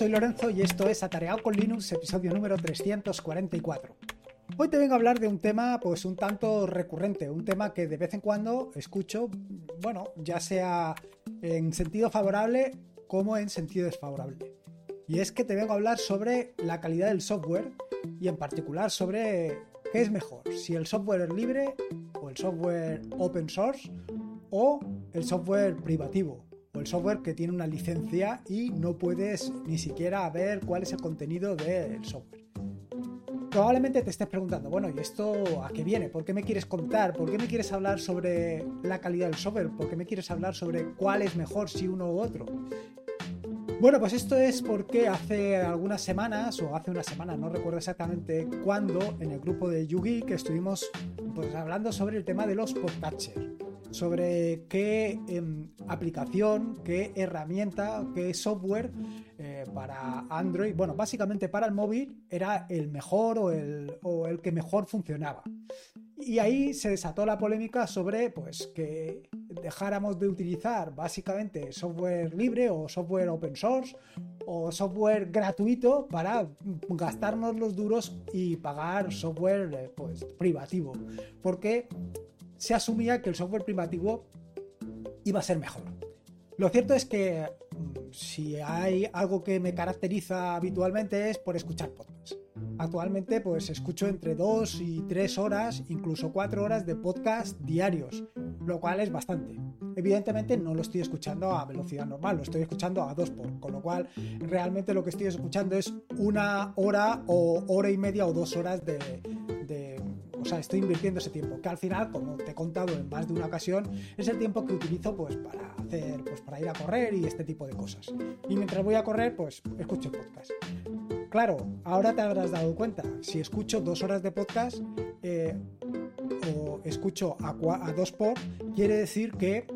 soy Lorenzo y esto es Atareado con Linux, episodio número 344. Hoy te vengo a hablar de un tema pues un tanto recurrente, un tema que de vez en cuando escucho, bueno, ya sea en sentido favorable como en sentido desfavorable. Y es que te vengo a hablar sobre la calidad del software y en particular sobre qué es mejor, si el software es libre o el software open source o el software privativo o el software que tiene una licencia y no puedes ni siquiera ver cuál es el contenido del software. Probablemente te estés preguntando, bueno, ¿y esto a qué viene? ¿Por qué me quieres contar? ¿Por qué me quieres hablar sobre la calidad del software? ¿Por qué me quieres hablar sobre cuál es mejor si uno u otro? Bueno, pues esto es porque hace algunas semanas, o hace una semana, no recuerdo exactamente cuándo, en el grupo de Yugi que estuvimos pues, hablando sobre el tema de los podcatchers sobre qué em, aplicación, qué herramienta, qué software eh, para Android, bueno, básicamente para el móvil era el mejor o el, o el que mejor funcionaba. Y ahí se desató la polémica sobre pues que dejáramos de utilizar básicamente software libre o software open source o software gratuito para gastarnos los duros y pagar software eh, pues privativo. Porque se asumía que el software privativo iba a ser mejor. Lo cierto es que mm, si hay algo que me caracteriza habitualmente es por escuchar podcasts. Actualmente pues escucho entre dos y tres horas, incluso cuatro horas de podcast diarios, lo cual es bastante. Evidentemente no lo estoy escuchando a velocidad normal, lo estoy escuchando a dos por, con lo cual realmente lo que estoy escuchando es una hora o hora y media o dos horas de, sea, estoy invirtiendo ese tiempo, que al final, como te he contado en más de una ocasión, es el tiempo que utilizo pues para hacer, pues para ir a correr y este tipo de cosas. Y mientras voy a correr, pues escucho podcast. Claro, ahora te habrás dado cuenta, si escucho dos horas de podcast eh, o escucho a, a dos por, quiere decir que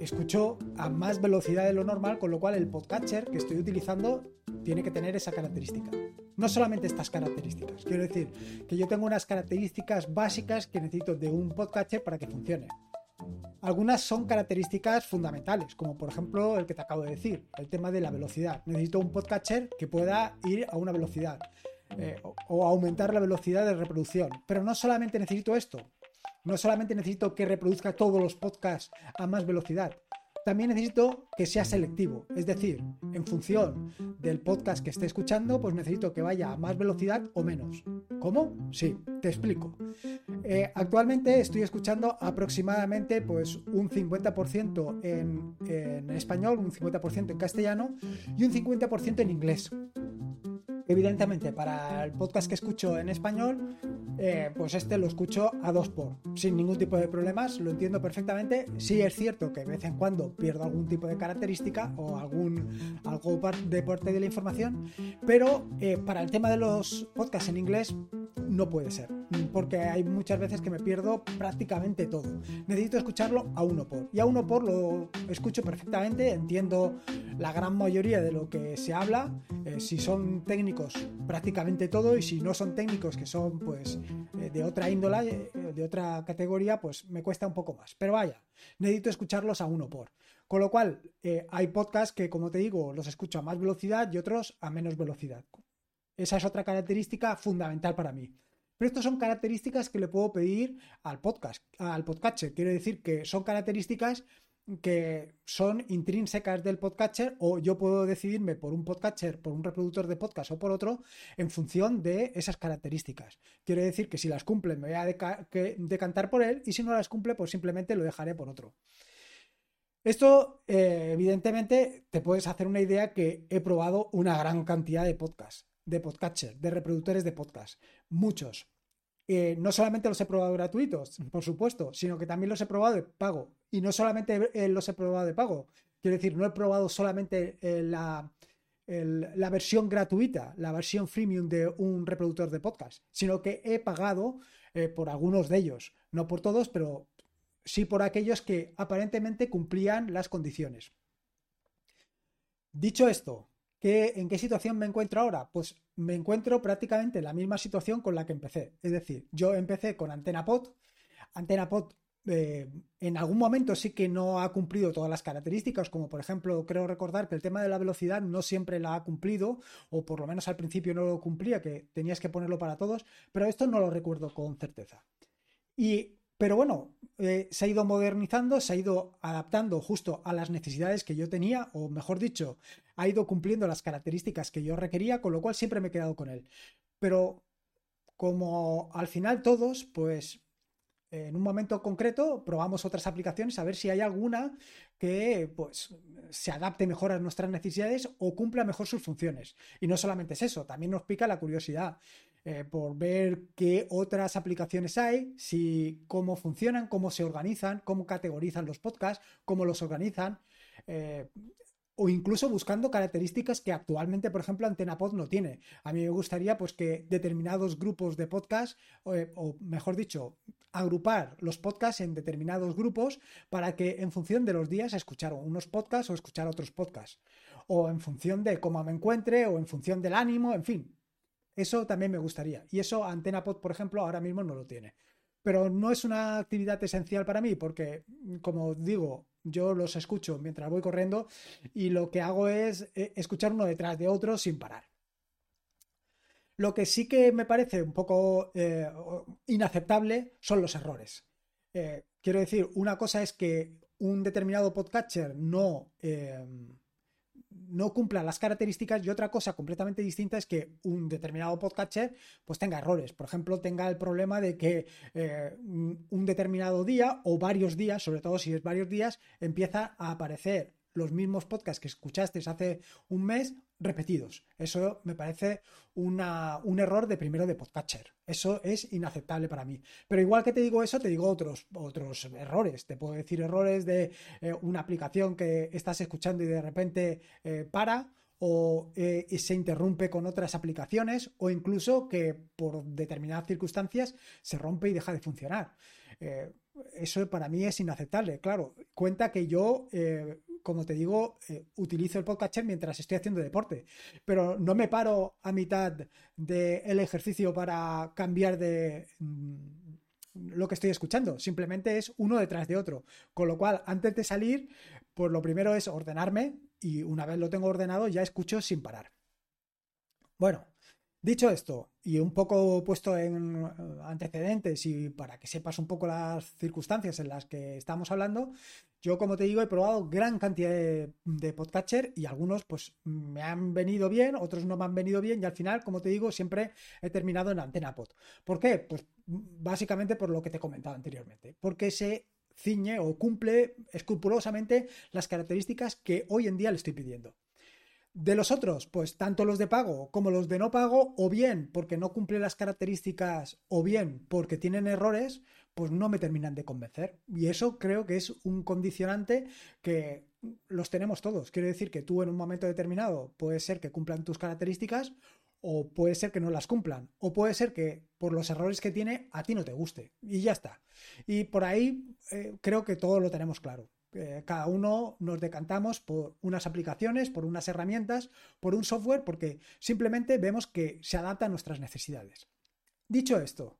escucho a más velocidad de lo normal, con lo cual el podcatcher que estoy utilizando tiene que tener esa característica. No solamente estas características, quiero decir que yo tengo unas características básicas que necesito de un podcatcher para que funcione. Algunas son características fundamentales, como por ejemplo el que te acabo de decir, el tema de la velocidad. Necesito un podcatcher que pueda ir a una velocidad eh, o aumentar la velocidad de reproducción. Pero no solamente necesito esto, no solamente necesito que reproduzca todos los podcasts a más velocidad, también necesito que sea selectivo, es decir, en función del podcast que esté escuchando, pues necesito que vaya a más velocidad o menos. ¿Cómo? Sí, te explico. Eh, actualmente estoy escuchando aproximadamente pues un 50% en, en español, un 50% en castellano y un 50% en inglés. Evidentemente, para el podcast que escucho en español, eh, pues este lo escucho a dos por, sin ningún tipo de problemas, lo entiendo perfectamente. Sí es cierto que de vez en cuando pierdo algún tipo de característica o algún algo de parte de la información, pero eh, para el tema de los podcasts en inglés no puede ser, porque hay muchas veces que me pierdo prácticamente todo. Necesito escucharlo a uno por, y a uno por lo escucho perfectamente, entiendo la gran mayoría de lo que se habla, eh, si son técnicos prácticamente todo y si no son técnicos que son pues eh, de otra índola, eh, de otra categoría, pues me cuesta un poco más. Pero vaya, necesito escucharlos a uno por. Con lo cual, hay podcasts que, como te digo, los escucho a más velocidad y otros a menos velocidad. Esa es otra característica fundamental para mí. Pero estas son características que le puedo pedir al podcast, al podcatcher. Quiero decir que son características que son intrínsecas del podcatcher o yo puedo decidirme por un podcatcher, por un reproductor de podcast o por otro en función de esas características. Quiero decir que si las cumple me voy a decantar por él y si no las cumple pues simplemente lo dejaré por otro. Esto eh, evidentemente te puedes hacer una idea que he probado una gran cantidad de podcasts, de podcatcher, de reproductores de podcast, muchos. Eh, no solamente los he probado gratuitos, por supuesto, sino que también los he probado de pago. Y no solamente eh, los he probado de pago, quiero decir, no he probado solamente eh, la, la, versión gratuita, la versión freemium de un reproductor de podcast, sino que he pagado por algunos de ellos. No por todos, pero sí por aquellos que aparentemente cumplían las condiciones. Dicho esto, ¿En qué situación me encuentro ahora? Pues me encuentro prácticamente en la misma situación con la que empecé. Es decir, yo empecé con AntenaPod. AntenaPod eh, en algún momento sí que no ha cumplido todas las características, como por ejemplo, creo recordar que el tema de la velocidad no siempre la ha cumplido, o por lo menos al principio no lo cumplía, que tenías que ponerlo para todos, pero esto no lo recuerdo con certeza. Y, pero bueno, eh, se ha ido modernizando, se ha ido adaptando justo a las necesidades que yo tenía, o mejor dicho, ha ido cumpliendo las características que yo requería, con lo cual siempre me he quedado con él. Pero como al final todos, pues en un momento concreto probamos otras aplicaciones a ver si hay alguna que pues se adapte mejor a nuestras necesidades o cumpla mejor sus funciones. Y no solamente es eso, también nos pica la curiosidad eh, por ver qué otras aplicaciones hay, si cómo funcionan, cómo se organizan, cómo categorizan los podcasts, cómo los organizan. Eh, o incluso buscando características que actualmente, por ejemplo, AntenaPod no tiene. A mí me gustaría pues que determinados grupos de podcast, eh, o, mejor dicho, agrupar los podcasts en determinados grupos para que en función de los días escuchar unos podcasts o escuchar otros podcasts. O en función de cómo me encuentre o en función del ánimo, en fin. Eso también me gustaría. Y eso AntenaPod, por ejemplo, ahora mismo no lo tiene. Pero no es una actividad esencial para mí porque, como digo, yo los escucho mientras voy corriendo y lo que hago es eh, escuchar uno detrás de otro sin parar. Lo que sí que me parece un poco eh, inaceptable son los errores. Eh, quiero decir, una cosa es que un determinado podcatcher no no cumpla las características y otra cosa completamente distinta es que un determinado podcatcher pues tenga errores. Por ejemplo, tenga el problema de que eh, un determinado día o varios días, sobre todo si es varios días, empieza a aparecer los mismos podcasts que escuchaste hace un mes repetidos. Eso me parece un error de primero de podcatcher. Eso es inaceptable para mí. Pero igual que te digo eso, te digo otros, otros errores. Te puedo decir errores de eh, una aplicación que estás escuchando y de repente eh, para o eh, se interrumpe con otras aplicaciones o incluso que por determinadas circunstancias se rompe y deja de funcionar. eso para mí es inaceptable. Claro, cuenta que yo como te digo, eh, utilizo el podcast mientras estoy haciendo deporte, pero no me paro a mitad del ejercicio para cambiar de mm, lo que estoy escuchando, simplemente es uno detrás de otro. Con lo cual, antes de salir, pues lo primero es ordenarme y una vez lo tengo ordenado ya escucho sin parar. Bueno, Dicho esto, y un poco puesto en antecedentes y para que sepas un poco las circunstancias en las que estamos hablando, yo como te digo he probado gran cantidad de, de y algunos pues me han venido bien, otros no me han venido bien y al final, como te digo, siempre he terminado en Antena Pod. ¿Por qué? Pues básicamente por lo que te he comentado anteriormente, porque se ciñe o cumple escrupulosamente las características que hoy en día le estoy pidiendo. De los otros, pues tanto los de pago como los de no pago, o bien porque no cumplen las características, o bien porque tienen errores, pues no me terminan de convencer. Y eso creo que es un condicionante que los tenemos todos. Quiero decir que tú en un momento determinado puede ser que cumplan tus características o puede ser que no las cumplan, o puede ser que por los errores que tiene a ti no te guste y ya está. Y por ahí eh, creo que todo lo tenemos claro. Eh, cada uno nos decantamos por unas aplicaciones, por unas herramientas, por un software, porque simplemente vemos que se adapta a nuestras necesidades. Dicho esto,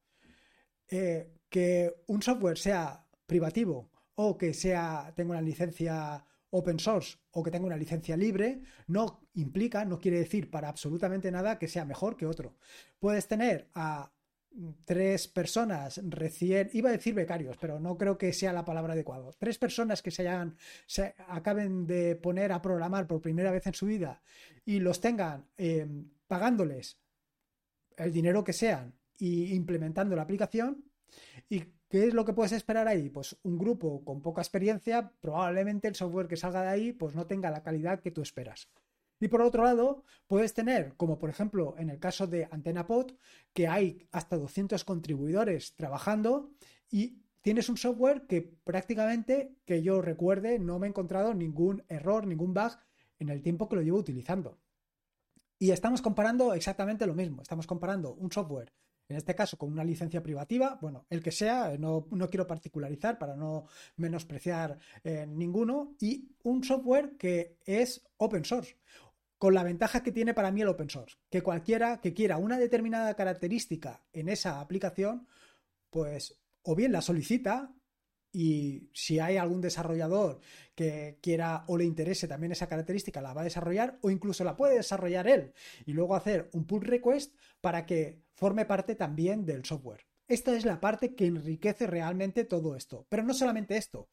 eh, que un software sea privativo o que sea tenga una licencia open source o que tenga una licencia libre no implica, no quiere decir para absolutamente nada que sea mejor que otro. Puedes tener a tres personas recién, iba a decir becarios, pero no creo que sea la palabra adecuada. Tres personas que se hayan, se acaben de poner a programar por primera vez en su vida y los tengan em, pagándoles el dinero que sean y implementando la aplicación. ¿Y qué es lo que puedes esperar ahí? Pues un grupo con poca experiencia, probablemente el software que salga de ahí pues no tenga la calidad que tú esperas. Y por otro lado, puedes tener, como por ejemplo en el caso de AntenaPod, que hay hasta 200 contribuidores trabajando y tienes un software que prácticamente, que yo recuerde, no me he encontrado ningún error, ningún bug en el tiempo que lo llevo utilizando. Y estamos comparando exactamente lo mismo. Estamos comparando un software, en este caso con una licencia privativa, bueno, el que sea, no, quiero particularizar para no menospreciar eh, ninguno, y un software que es open source con la ventaja que tiene para mí el open source, que cualquiera que quiera una determinada característica en esa aplicación, pues o bien la solicita y si hay algún desarrollador que quiera o le interese también esa característica, la va a desarrollar o incluso la puede desarrollar él y luego hacer un pull request para que forme parte también del software. Esta es la parte que enriquece realmente todo esto. Pero no solamente esto.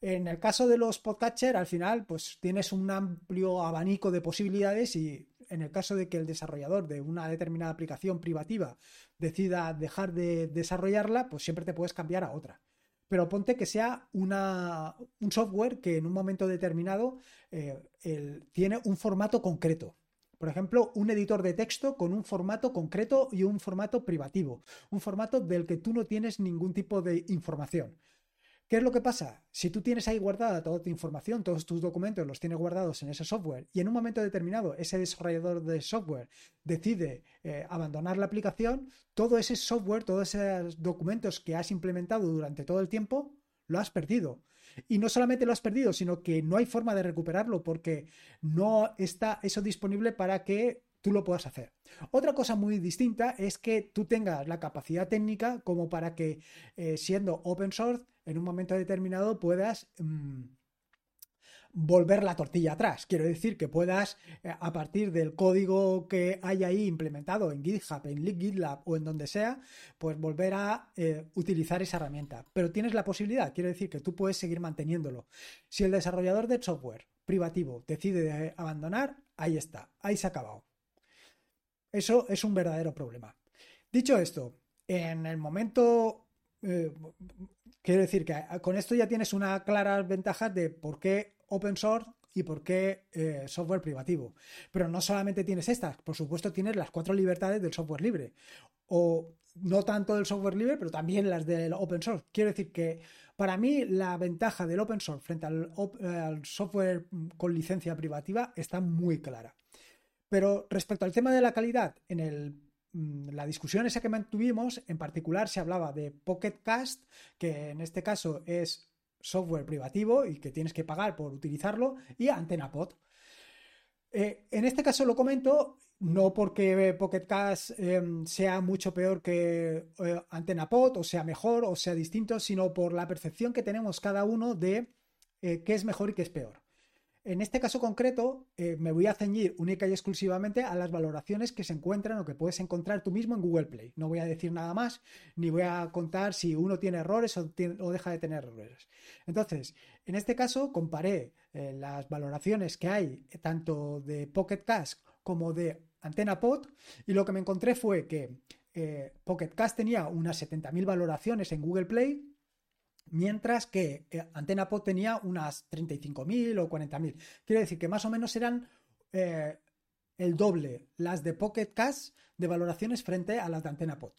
En el caso de los podcatcher, al final, pues tienes un amplio abanico de posibilidades y en el caso de que el desarrollador de una determinada aplicación privativa decida dejar de desarrollarla, pues siempre te puedes cambiar a otra. Pero ponte que sea un software que en un momento determinado eh, tiene un formato concreto. Por ejemplo, un editor de texto con un formato concreto y un formato privativo, un formato del que tú no tienes ningún tipo de información. ¿Qué es lo que pasa? Si tú tienes ahí guardada toda tu información, todos tus documentos los tienes guardados en ese software y en un momento determinado ese desarrollador de software decide eh, abandonar la aplicación, todo ese software, todos esos documentos que has implementado durante todo el tiempo, lo has perdido. Y no solamente lo has perdido, sino que no hay forma de recuperarlo porque no está eso disponible para que tú lo puedas hacer. Otra cosa muy distinta es que tú tengas la capacidad técnica como para que eh, siendo open source en un momento determinado puedas mm, volver la tortilla atrás. Quiero decir que puedas, eh, a partir del código que hay ahí implementado en GitHub, en GitLab o en donde sea, pues volver a eh, utilizar esa herramienta. Pero tienes la posibilidad, quiero decir que tú puedes seguir manteniéndolo. Si el desarrollador de software privativo decide abandonar, ahí está, ahí se ha acabado. Eso es un verdadero problema. Dicho esto, en el momento, eh, quiero decir que con esto ya tienes una clara ventaja de por qué open source y por qué eh, software privativo. Pero no solamente tienes estas, por supuesto tienes las cuatro libertades del software libre. O no tanto del software libre, pero también las del open source. Quiero decir que para mí la ventaja del open source frente al software con licencia privativa está muy clara. Pero respecto al tema de la calidad, en mm, la discusión esa que mantuvimos, en particular se hablaba de Pocket Cast, que en este caso es software privativo y que tienes que pagar por utilizarlo, y AntennaPod. Eh, en este caso lo comento no porque Pocket Cast em, sea mucho peor que eh, AntennaPod o sea mejor o sea distinto, sino por la percepción que tenemos cada uno de eh, qué es mejor y qué es peor. En este caso concreto, eh, me voy a ceñir única y exclusivamente a las valoraciones que se encuentran o que puedes encontrar tú mismo en Google Play. No voy a decir nada más, ni voy a contar si uno tiene errores o, deja de tener errores. Entonces, en este caso, comparé eh, las valoraciones que hay eh, tanto de Pocket Cast como de Antena Pod y lo que me encontré fue que Pocket Cast tenía unas 70.000 valoraciones en Google Play mientras que Antena Pod tenía unas 35.000 o 40.000. Quiere decir que más o menos eran eh, el doble las de Pocket Cash de valoraciones frente a las de Antena Pod.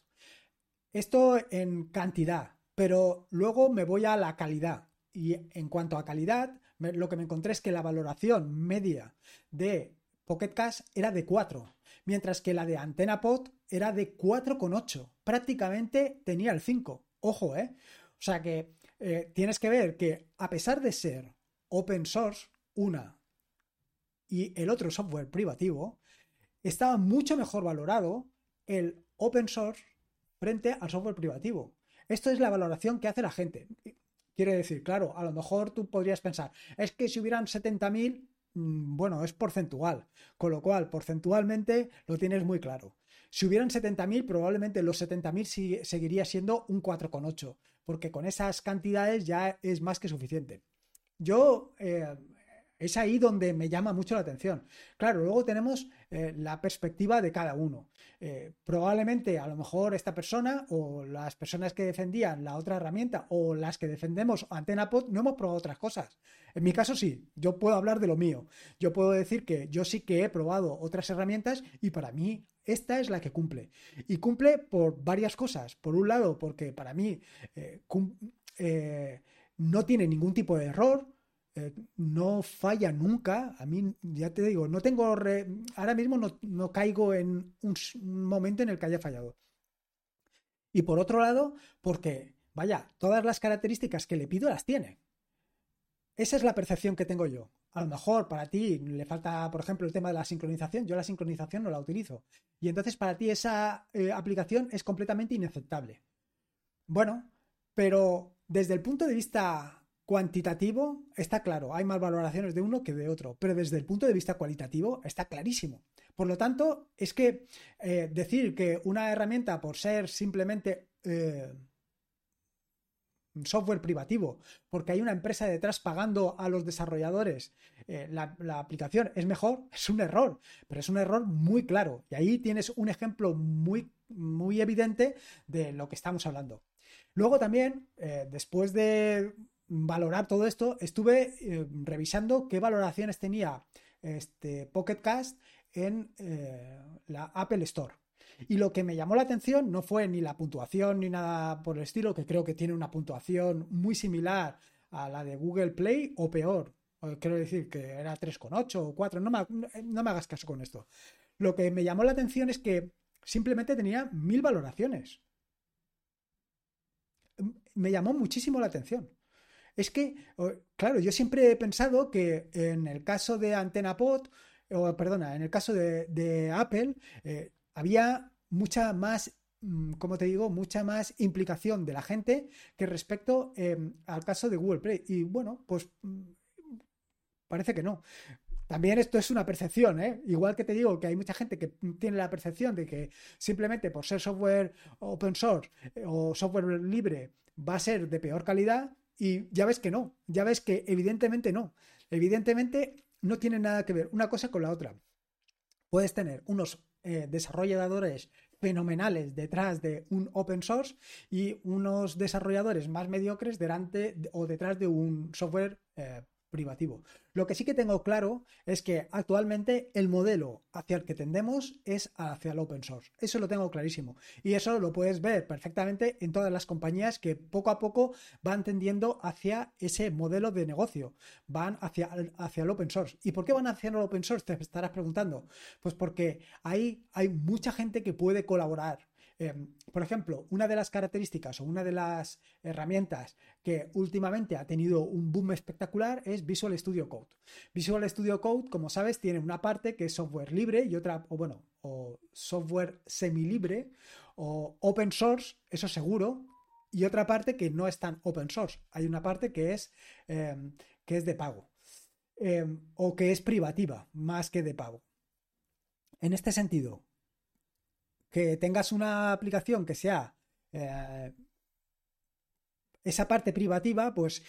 Esto en cantidad, pero luego me voy a la calidad. Y en cuanto a calidad, lo que me encontré es que la valoración media de Pocket Cash era de 4, mientras que la de Antena Pod era de 4,8. Prácticamente tenía el 5. Ojo, ¿eh? O sea que eh, tienes que ver que a pesar de ser open source, una y el otro software privativo, estaba mucho mejor valorado el open source frente al software privativo. Esto es la valoración que hace la gente. Quiere decir, claro, a lo mejor tú podrías pensar, es que si hubieran 70.000, mm, bueno, es porcentual, con lo cual porcentualmente lo tienes muy claro. Si hubieran 70.000, probablemente los 70.000 seguiría siendo un 4,8 porque con esas cantidades ya es más que suficiente. Yo, eh, es ahí donde me llama mucho la atención. Claro, luego tenemos eh, la perspectiva de cada uno. Eh, probablemente a lo mejor esta persona o las personas que defendían la otra herramienta o las que defendemos AntenaPod no hemos probado otras cosas. En mi caso sí, yo puedo hablar de lo mío. Yo puedo decir que yo sí que he probado otras herramientas y para mí esta es la que cumple. Y cumple por varias cosas. Por un lado, porque para mí eh, no tiene ningún tipo de error, eh, no falla nunca. A mí, ya te digo, no tengo. ahora mismo no, caigo en un, momento en el que haya fallado. Y por otro lado, porque, vaya, todas las características que le pido las tiene. Esa es la percepción que tengo yo. A lo mejor para ti le falta, por ejemplo, el tema de la sincronización. Yo la sincronización no la utilizo. Y entonces para ti esa eh, aplicación es completamente inaceptable. Bueno, pero desde el punto de vista cuantitativo está claro, hay más valoraciones de uno que de otro, pero desde el punto de vista cualitativo está clarísimo. Por lo tanto, es que eh, decir que una herramienta por ser simplemente eh, software privativo, porque hay una empresa detrás pagando a los desarrolladores eh, la, aplicación es mejor, es un error, pero es un error muy claro. Y ahí tienes un ejemplo muy, muy evidente de lo que estamos hablando. Luego también, después de valorar todo esto, estuve eh, revisando qué valoraciones tenía este Pocket Cast en la Apple Store. Y lo que me llamó la atención no fue ni la puntuación ni nada por el estilo, que creo que tiene una puntuación muy similar a la de Google Play o peor. Quiero decir que era 3,8 o 4, no me, no me hagas caso con esto. Lo que me llamó la atención es que simplemente tenía mil valoraciones. Me llamó muchísimo la atención. Es que, claro, yo siempre he pensado que en el caso de AntenaPod, o perdona, en el caso de, Apple, eh, había mucha más, mm, como te digo, mucha más implicación de la gente que respecto em, al caso de Google Play. Y bueno, pues mm, parece que no. También esto es una percepción, ¿eh? Igual que te digo que hay mucha gente que tiene la percepción de que simplemente por ser software open source eh, o software libre va a ser de peor calidad y ya ves que no, ya ves que evidentemente no. Evidentemente no tiene nada que ver una cosa con la otra. Puedes tener unos eh, desarrolladores fenomenales detrás de un open source y unos desarrolladores más mediocres delante o detrás de un software eh, privativo. Lo que sí que tengo claro es que actualmente el modelo hacia el que tendemos es hacia el open source. Eso lo tengo clarísimo. Y eso lo puedes ver perfectamente en todas las compañías que poco a poco van tendiendo hacia ese modelo de negocio. Van hacia, hacia el open source. ¿Y por qué van hacia el open source? Te estarás preguntando. Pues porque ahí hay mucha gente que puede colaborar Em, por ejemplo, una de las características o una de las herramientas que últimamente ha tenido un boom espectacular es Visual Studio Code. Visual Studio Code, como sabes, tiene una parte que es software libre y otra, o bueno, o software semi-libre o open source, eso seguro, y otra parte que no es tan open source. Hay una parte que es, em, que es de pago em, o que es privativa más que de pago. En este sentido, que tengas una aplicación que sea eh, esa parte privativa, pues,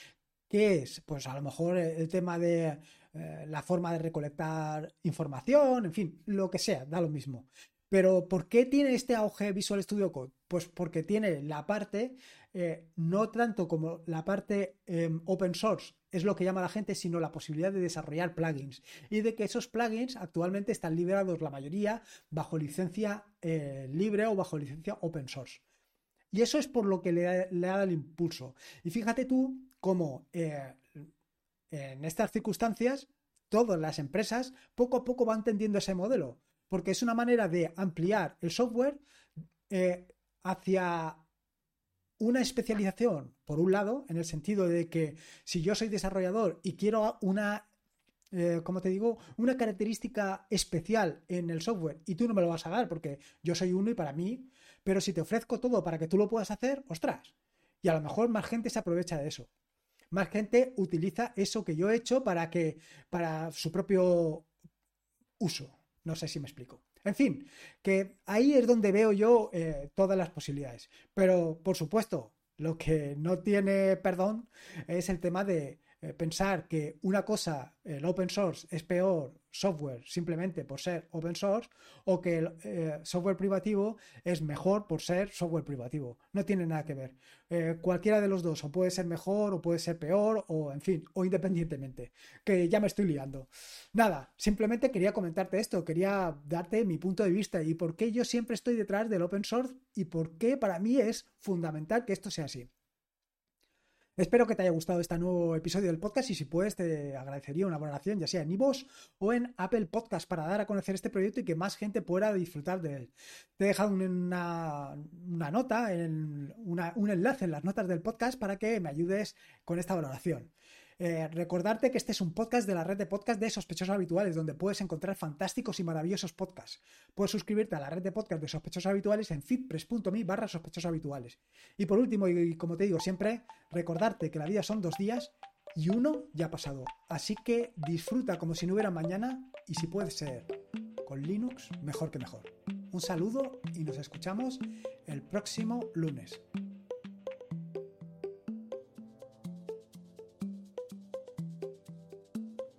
¿qué es? Pues a lo mejor el tema de eh, la forma de recolectar información, en fin, lo que sea, da lo mismo. Pero ¿por qué tiene este auge Visual Studio Code? Pues porque tiene la parte, eh, no tanto como la parte em, open source, es lo que llama la gente, sino la posibilidad de desarrollar plugins. Y de que esos plugins actualmente están liberados, la mayoría, bajo licencia eh, libre o bajo licencia open source. Y eso es por lo que le, ha dado el impulso. Y fíjate tú cómo eh, en estas circunstancias todas las empresas poco a poco van tendiendo ese modelo porque es una manera de ampliar el software eh, hacia una especialización, por un lado, en el sentido de que si yo soy desarrollador y quiero una, eh, como te digo, una característica especial en el software y tú no me lo vas a dar porque yo soy uno y para mí, pero si te ofrezco todo para que tú lo puedas hacer, ostras. Y a lo mejor más gente se aprovecha de eso. Más gente utiliza eso que yo he hecho para que para su propio uso. No sé si me explico. En fin, que ahí es donde veo yo eh, todas las posibilidades. Pero, por supuesto, lo que no tiene perdón es el tema de eh, pensar que una cosa, el open source, es peor software simplemente por ser open source o que el eh, software privativo es mejor por ser software privativo. No tiene nada que ver. Eh, cualquiera de los dos o puede ser mejor o puede ser peor o en fin, o independientemente. Que ya me estoy liando. Nada, simplemente quería comentarte esto, quería darte mi punto de vista y por qué yo siempre estoy detrás del open source y por qué para mí es fundamental que esto sea así. Espero que te haya gustado este nuevo episodio del podcast y si puedes te agradecería una valoración ya sea en iVoox o en Apple Podcast para dar a conocer este proyecto y que más gente pueda disfrutar de él. Te he dejado una, nota, un enlace en las notas del podcast para que me ayudes con esta valoración. Eh, recordarte que este es un podcast de la red de podcast de sospechosos habituales, donde puedes encontrar fantásticos y maravillosos podcasts. Puedes suscribirte a la red de podcast de sospechosos habituales en fitpress.me barra sospechosos habituales. Y por último, y como te digo siempre, recordarte que la vida son dos días y uno ya ha pasado. Así que disfruta como si no hubiera mañana y si puede ser con Linux, mejor que mejor. Un saludo y nos escuchamos el próximo lunes.